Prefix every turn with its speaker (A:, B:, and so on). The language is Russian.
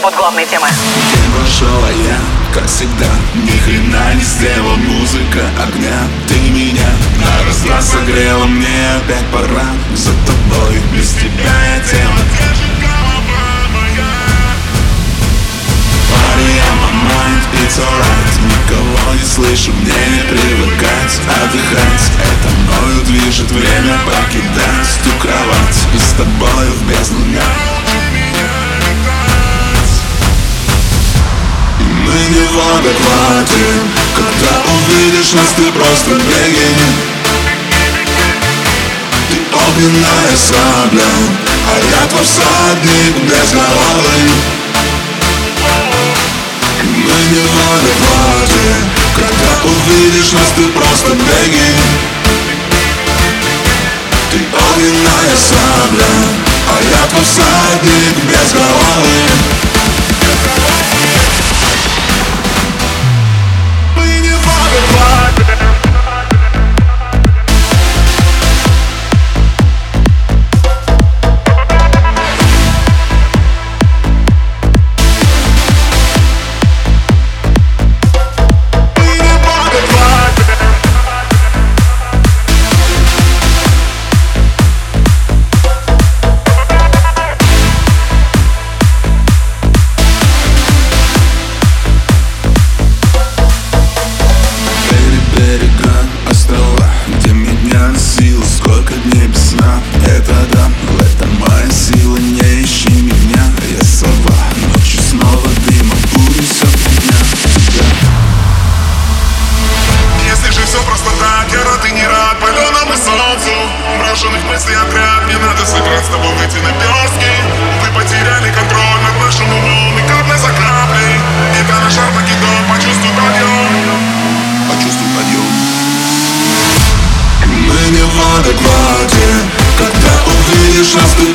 A: Вот главные темы.
B: День прошел, а я, как всегда, ни хрена не сделал Музыка огня, ты меня на раз раз согрела Мне опять пора. За тобой, без тебя я тело Party on my mind, it's alright. Никого не слышу, мне не привыкать Отдыхать, это мною в адеквате Когда увидишь нас, ты просто беги Ты огненная сабля А я твой всадник без головы мы не в Когда увидишь нас, ты просто беги Ты огненная сабля А я твой всадник без головы брошенных мыслей отряд мне надо сыграть с тобой выйти на перстки Мы потеряли контроль над нашим умом И капля за каплей И когда шар покидал, почувствуй подъем Почувствуй подъем Мы не в адеквате Когда увидишь нас, ты